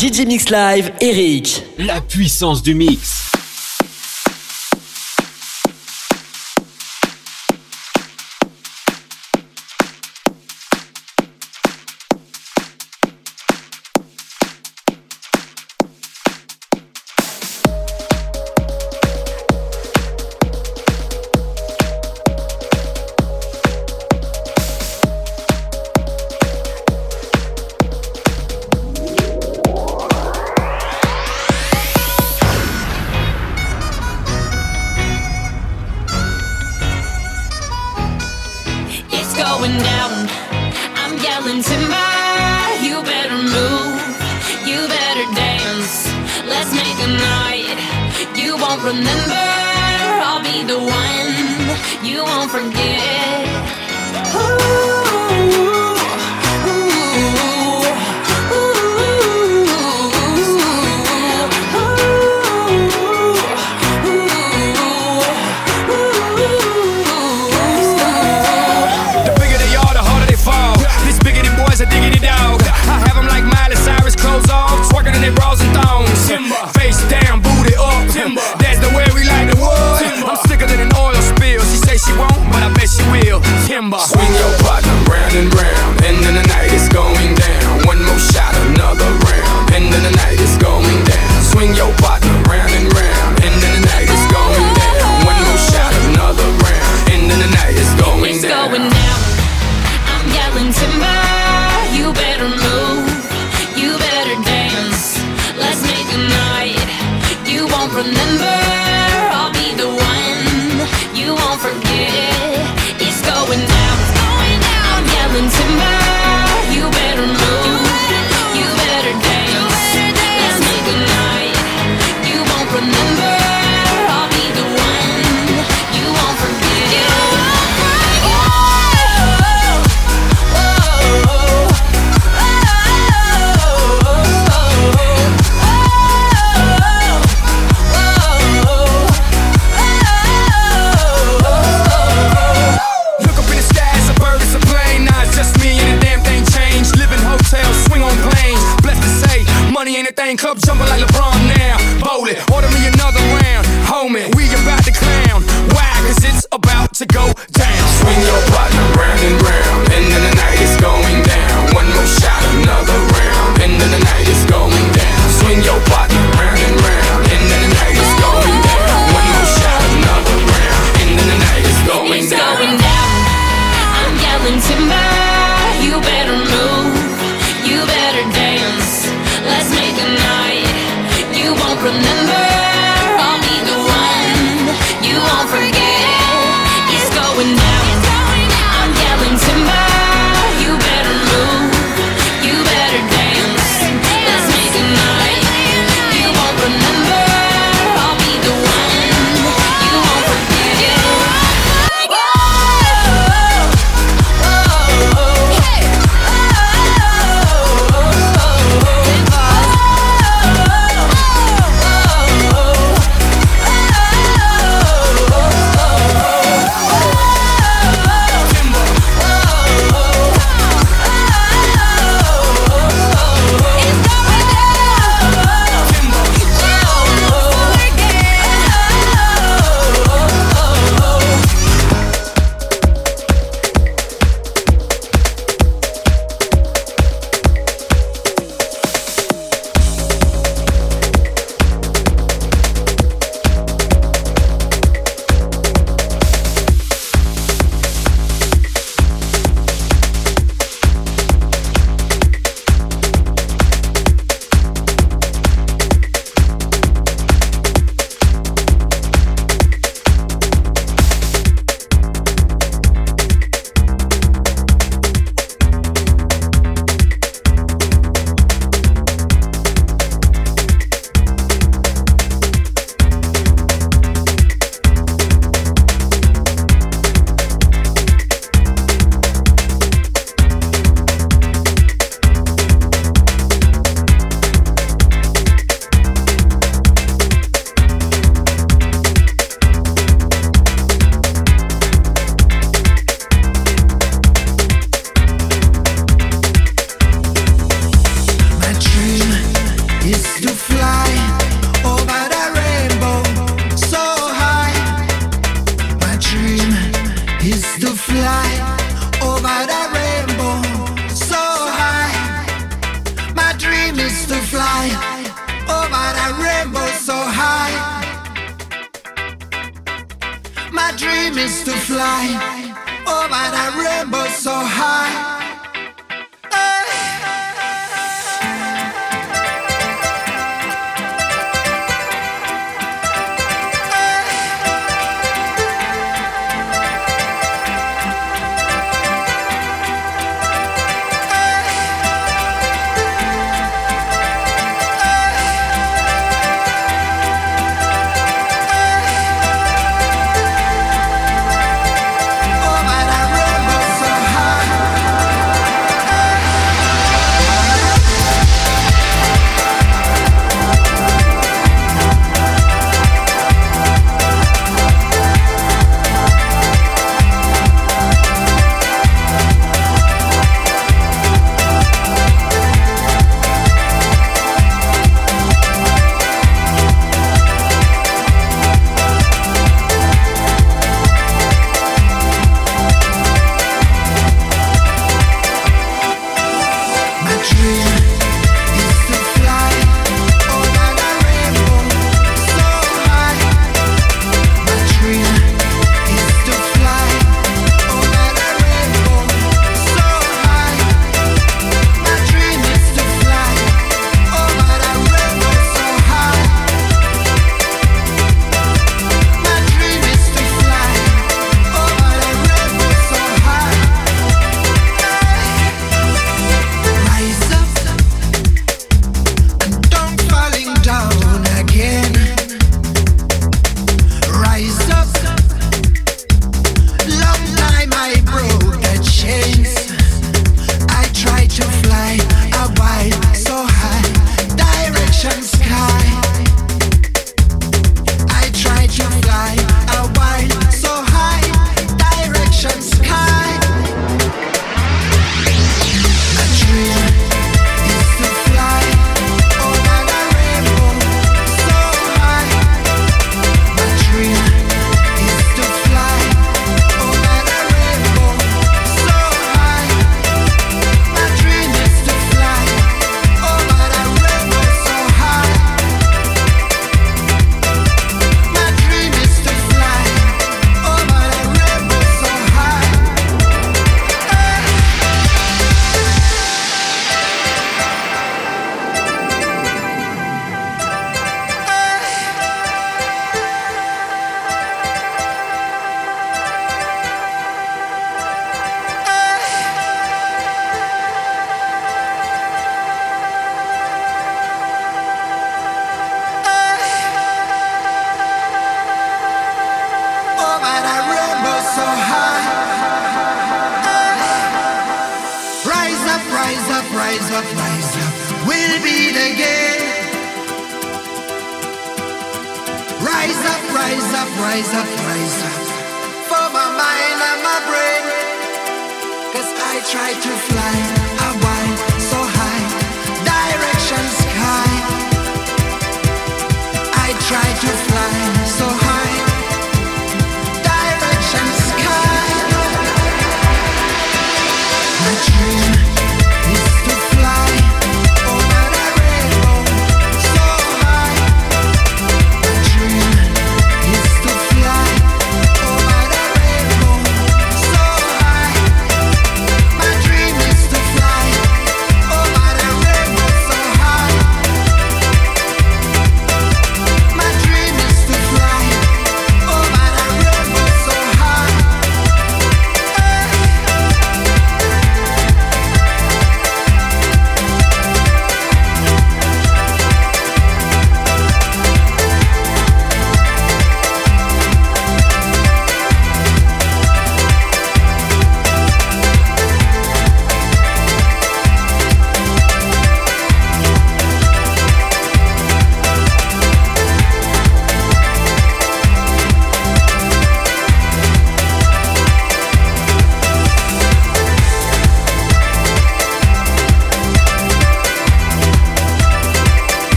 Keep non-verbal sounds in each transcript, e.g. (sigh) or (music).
DJ Mix Live, Eric. La puissance du mix.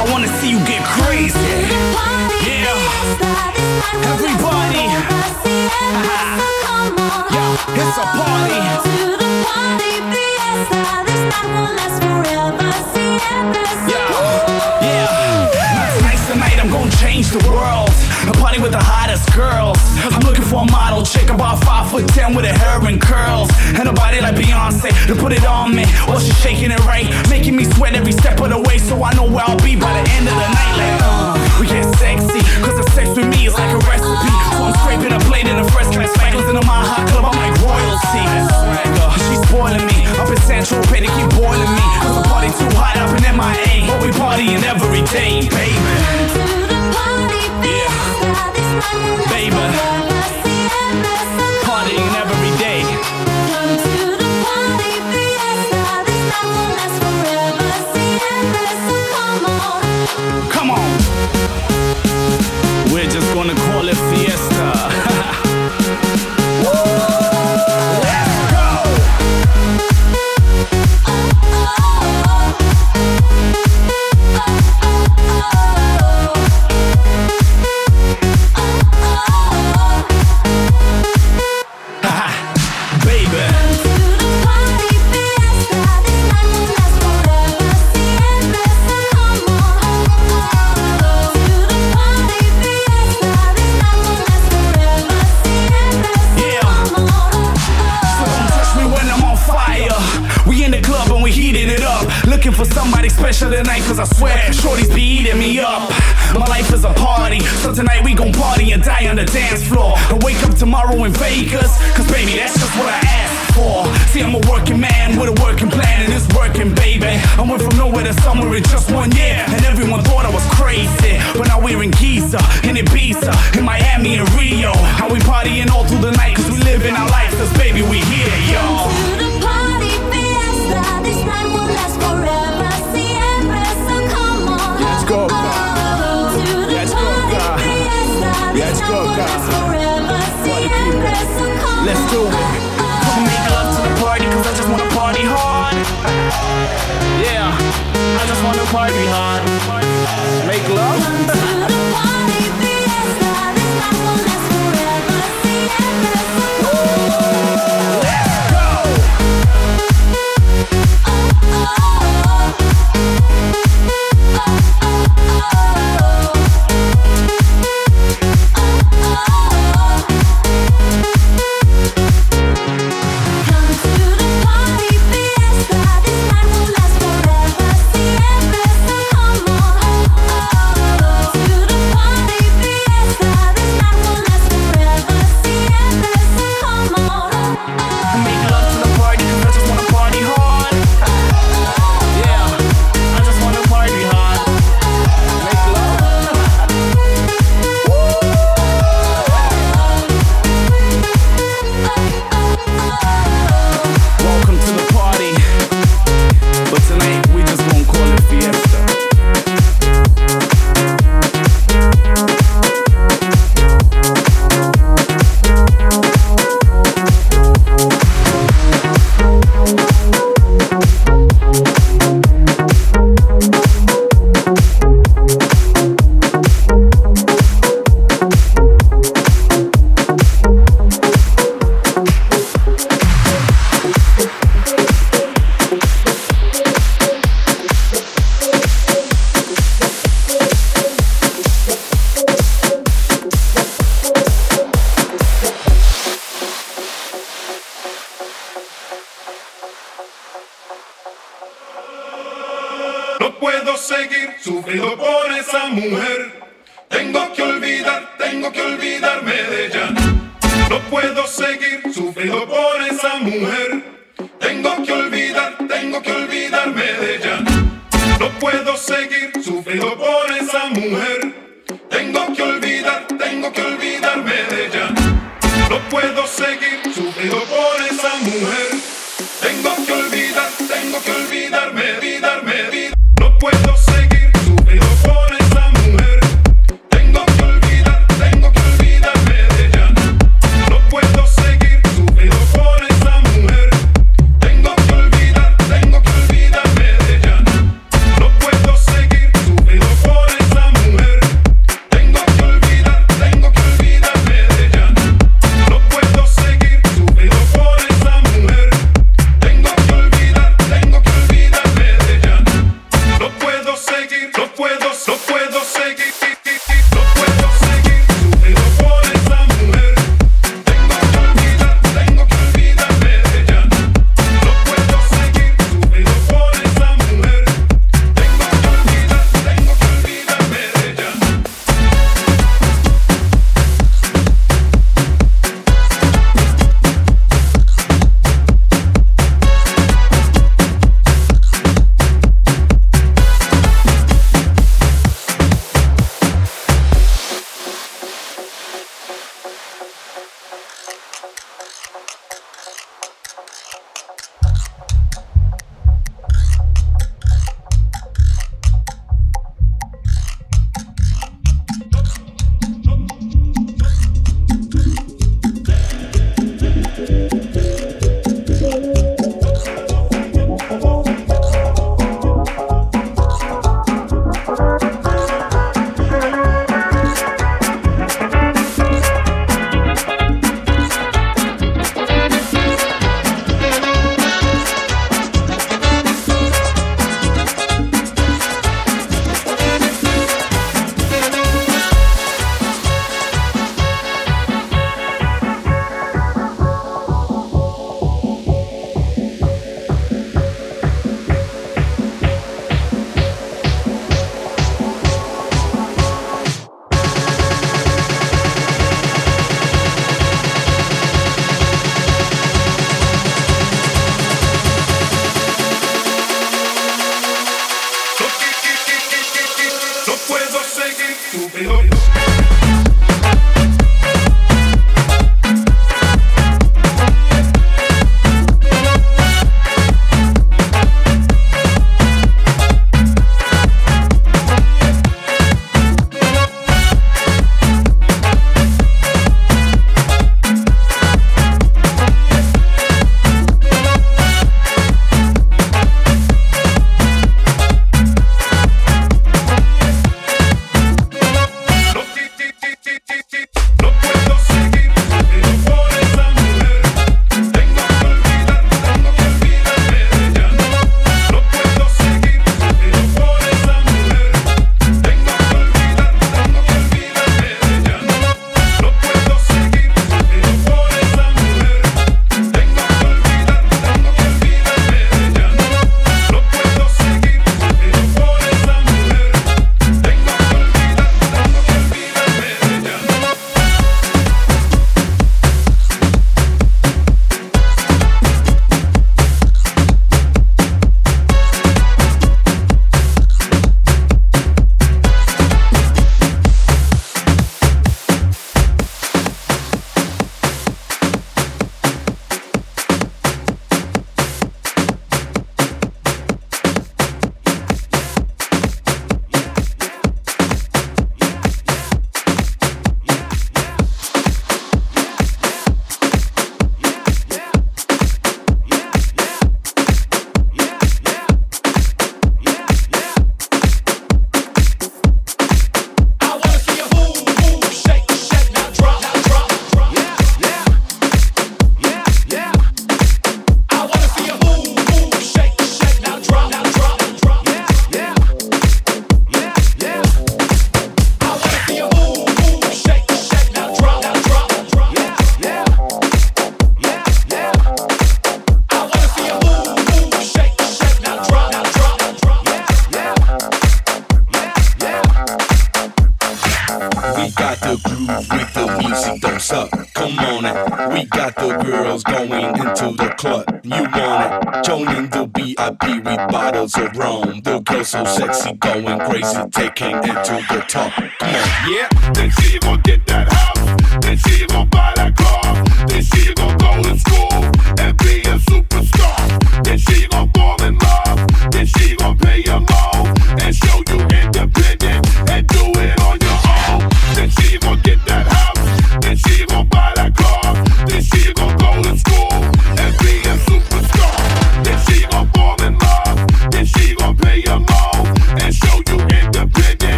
I wanna see you get crazy. Yeah. Everybody. Uh-huh. Yeah, it's a party. Yeah, yeah. Tonight's the night I'm gonna change the world. A party with the hottest girls. I'm looking for a model chick about five foot ten with her hair and curls. And a body like Beyonce to put it on me. While she's shaking it right, making me sweat every step of the way. So I know where I'll be by the end of the night. Like, uh, we get sexy, cause the sex with me is like a recipe. So I'm scraping a plate in a first class spangles in a my hot club. I'm like royalty. She's spoiling me. Up in Central Pay, they keep boiling me. Cause the party too hot up in MIA. But we partying every day, baby. To the party, Baby. Baby, partying every nowhere to somewhere in just one year, and everyone thought I was crazy. But now we're in Giza, in Ibiza, in Miami, and Rio. And we partying all through the night, cause we living our life, cause baby, we here, y'all. Let's go, God. Let's go, God. Let's go, God. Party people. Let's do it. Come make love to the party, cause I just wanna party hard. Yeah, I just wanna party hard. Make love. (laughs) Let's.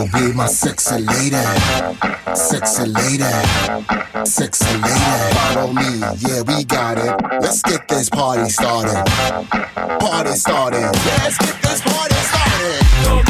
Will be my sexy lady. Sexy lady. Sexy lady. Follow me, yeah, we got it. Let's get this party started. Party started. Let's get this party started.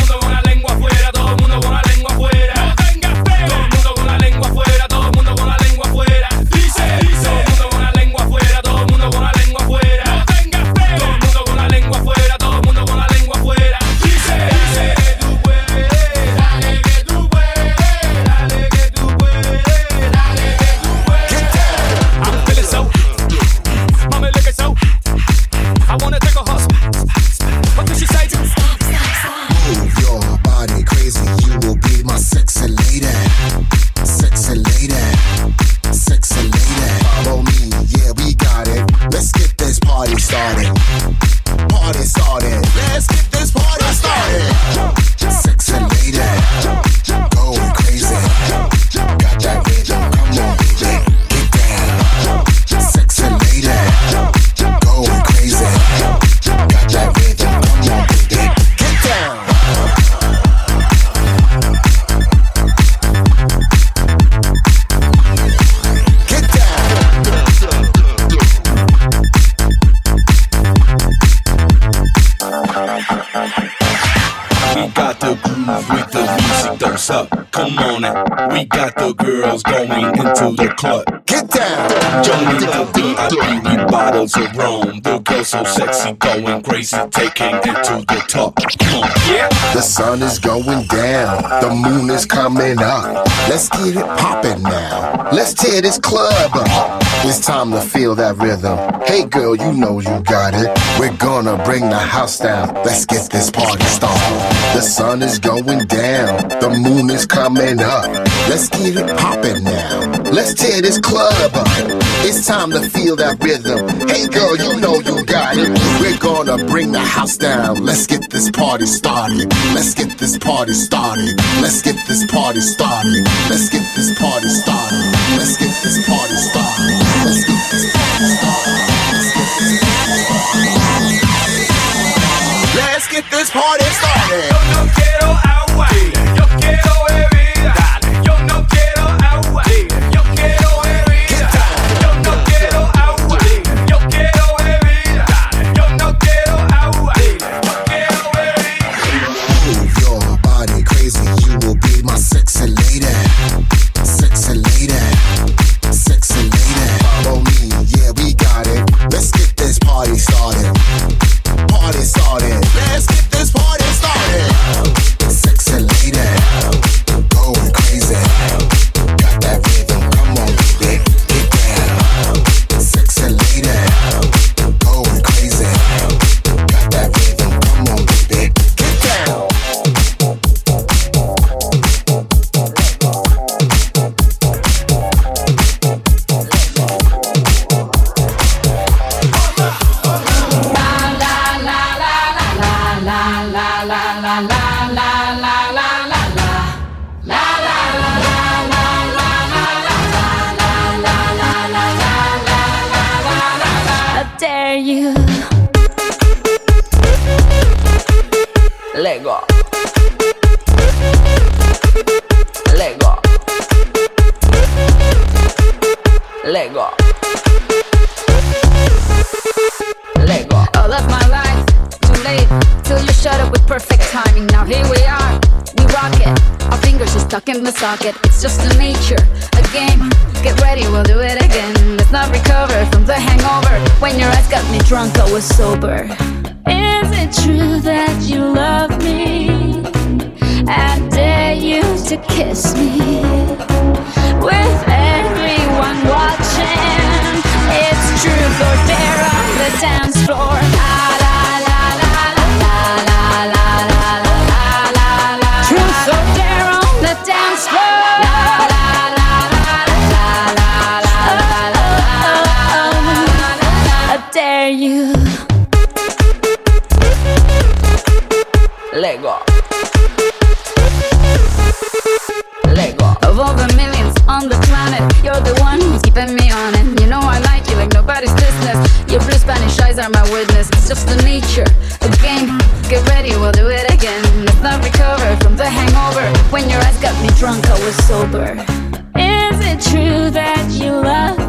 Club. Get down. Joining the VIP with bottles of rum. The girl so sexy, going crazy, taking it to the top. Yeah. The sun is going down, the moon is coming up. Let's get it poppin' now. Let's tear this club up. It's time to feel that rhythm. Hey girl, you know you got it. We're gonna bring the house down. Let's get this party started. The sun is going down, the moon is coming up. Let's get it poppin' now. Let's tear this club up. It's time to feel that rhythm. Hey girl, you know you got it. We're gonna bring the house down. Let's get this party started. Let's get this party started. Let's get this party started. Let's get this party started. Let's get this party started. Let's get this party started. Let's get this party started. Let's get this party started. No quiero agua, in the socket. It's just a nature, a game. Get ready, we'll do it again. Let's not recover from the hangover. When your eyes got me drunk, I was sober. Is it true that you love me? I dare you to kiss me with everyone watching. It's truth or dare on the dance floor. sober. Is it true that you love?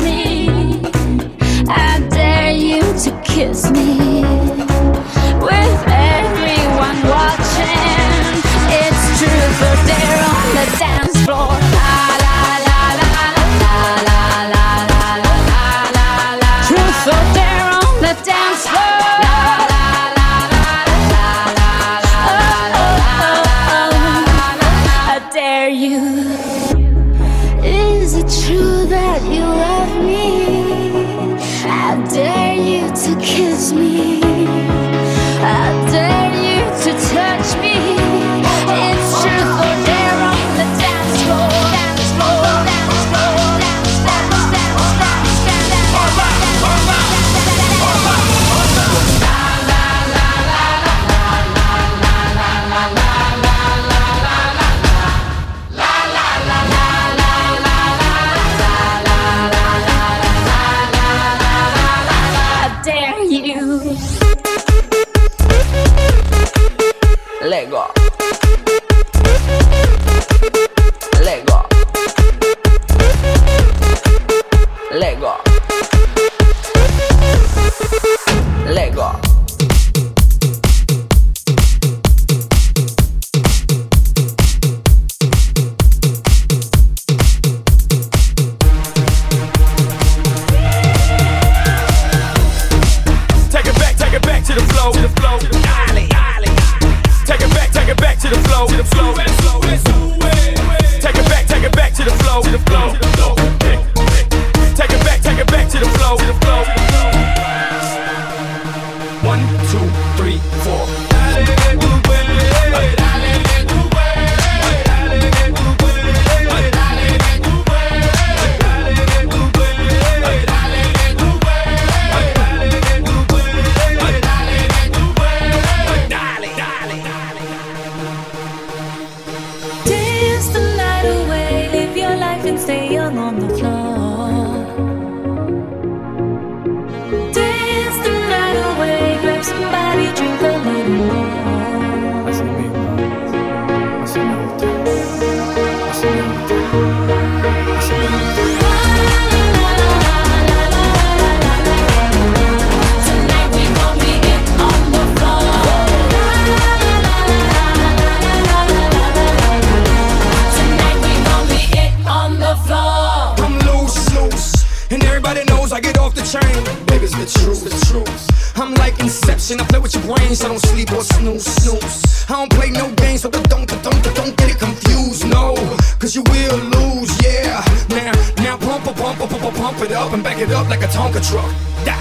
I don't sleep or snooze, snooze. I don't play no games, so don't, don't, don't, don't get it confused. No, cause you will lose, yeah. Now, now pump, pump, pump, pump, pump it up and back it up like a Tonka truck. Die.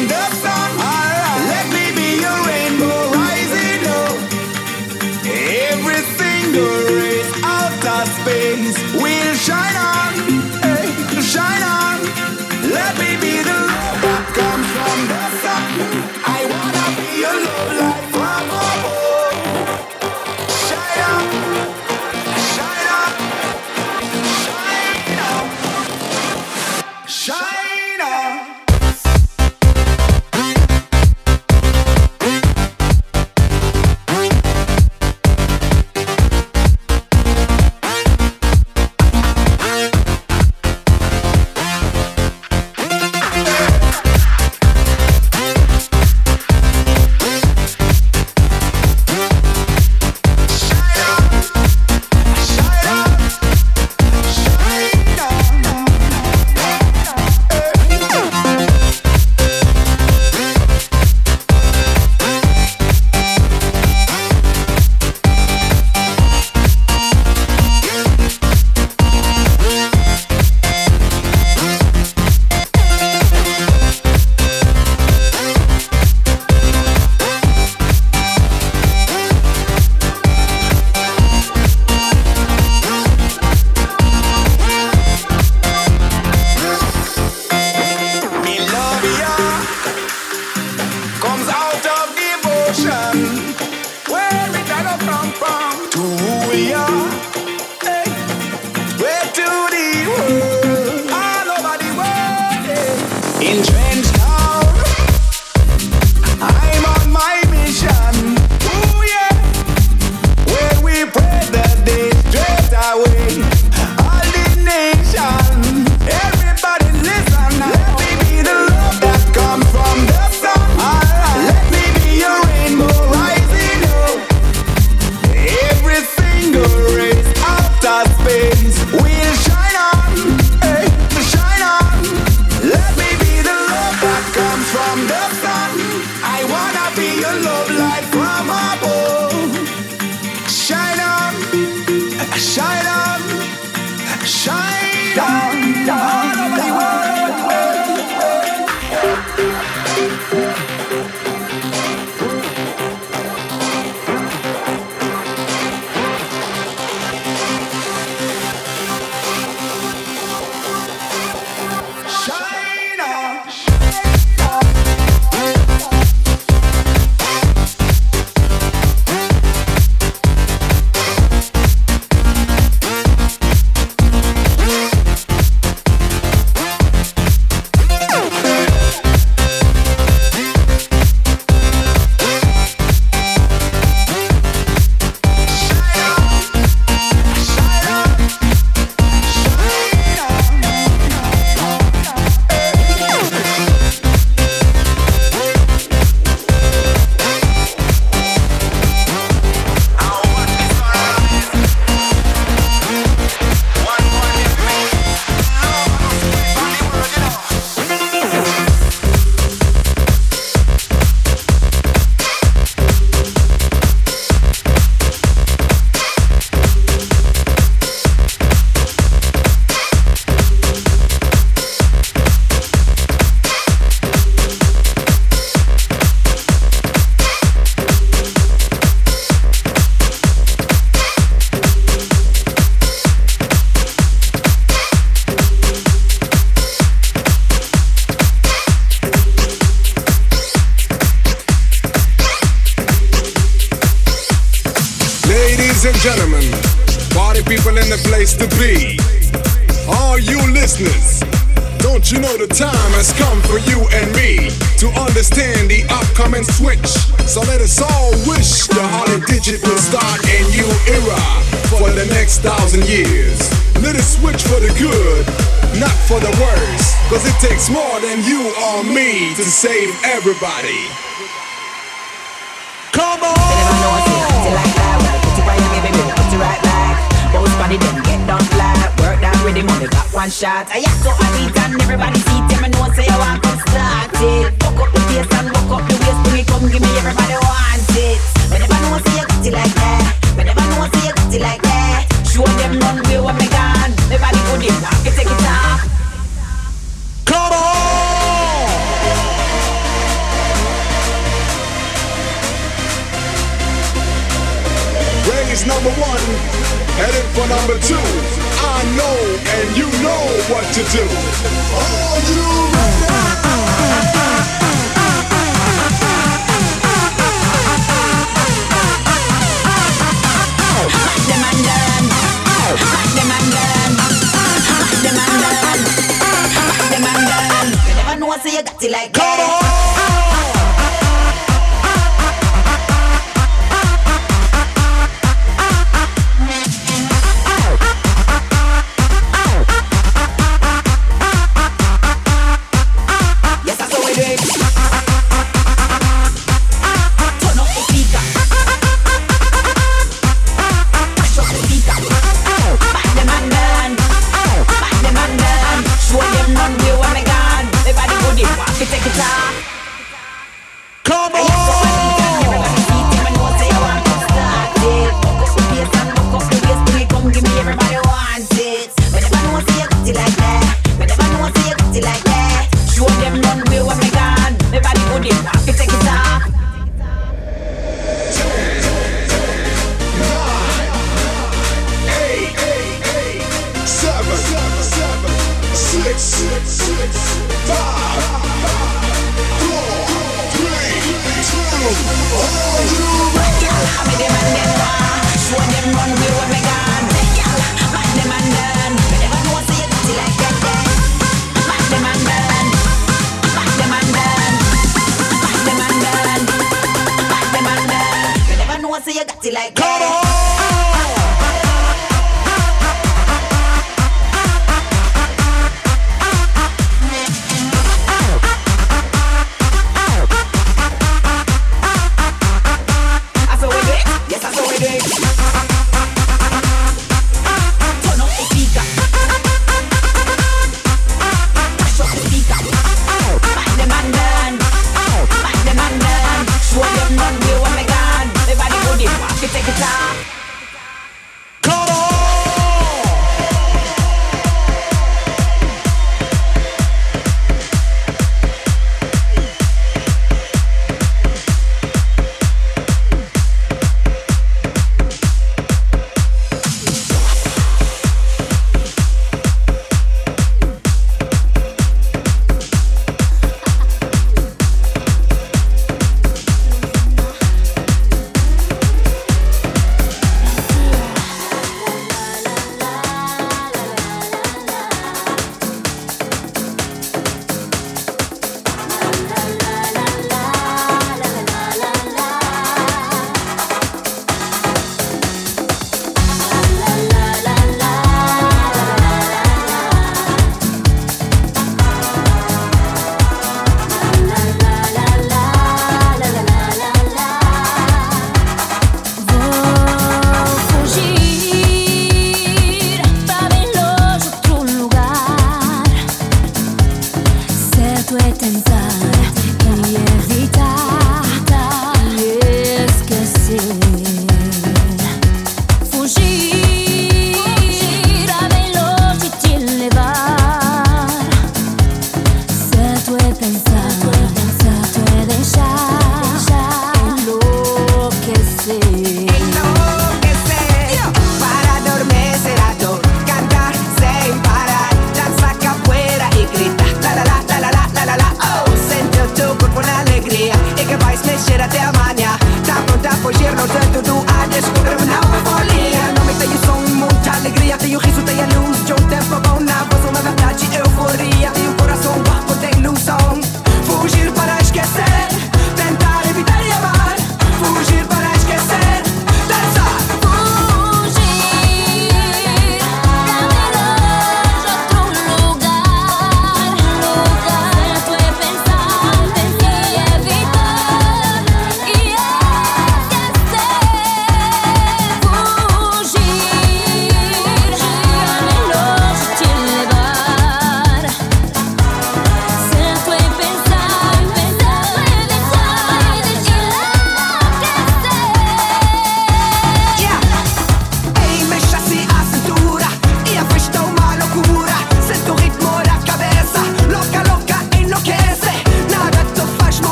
me you got it like that. Yes,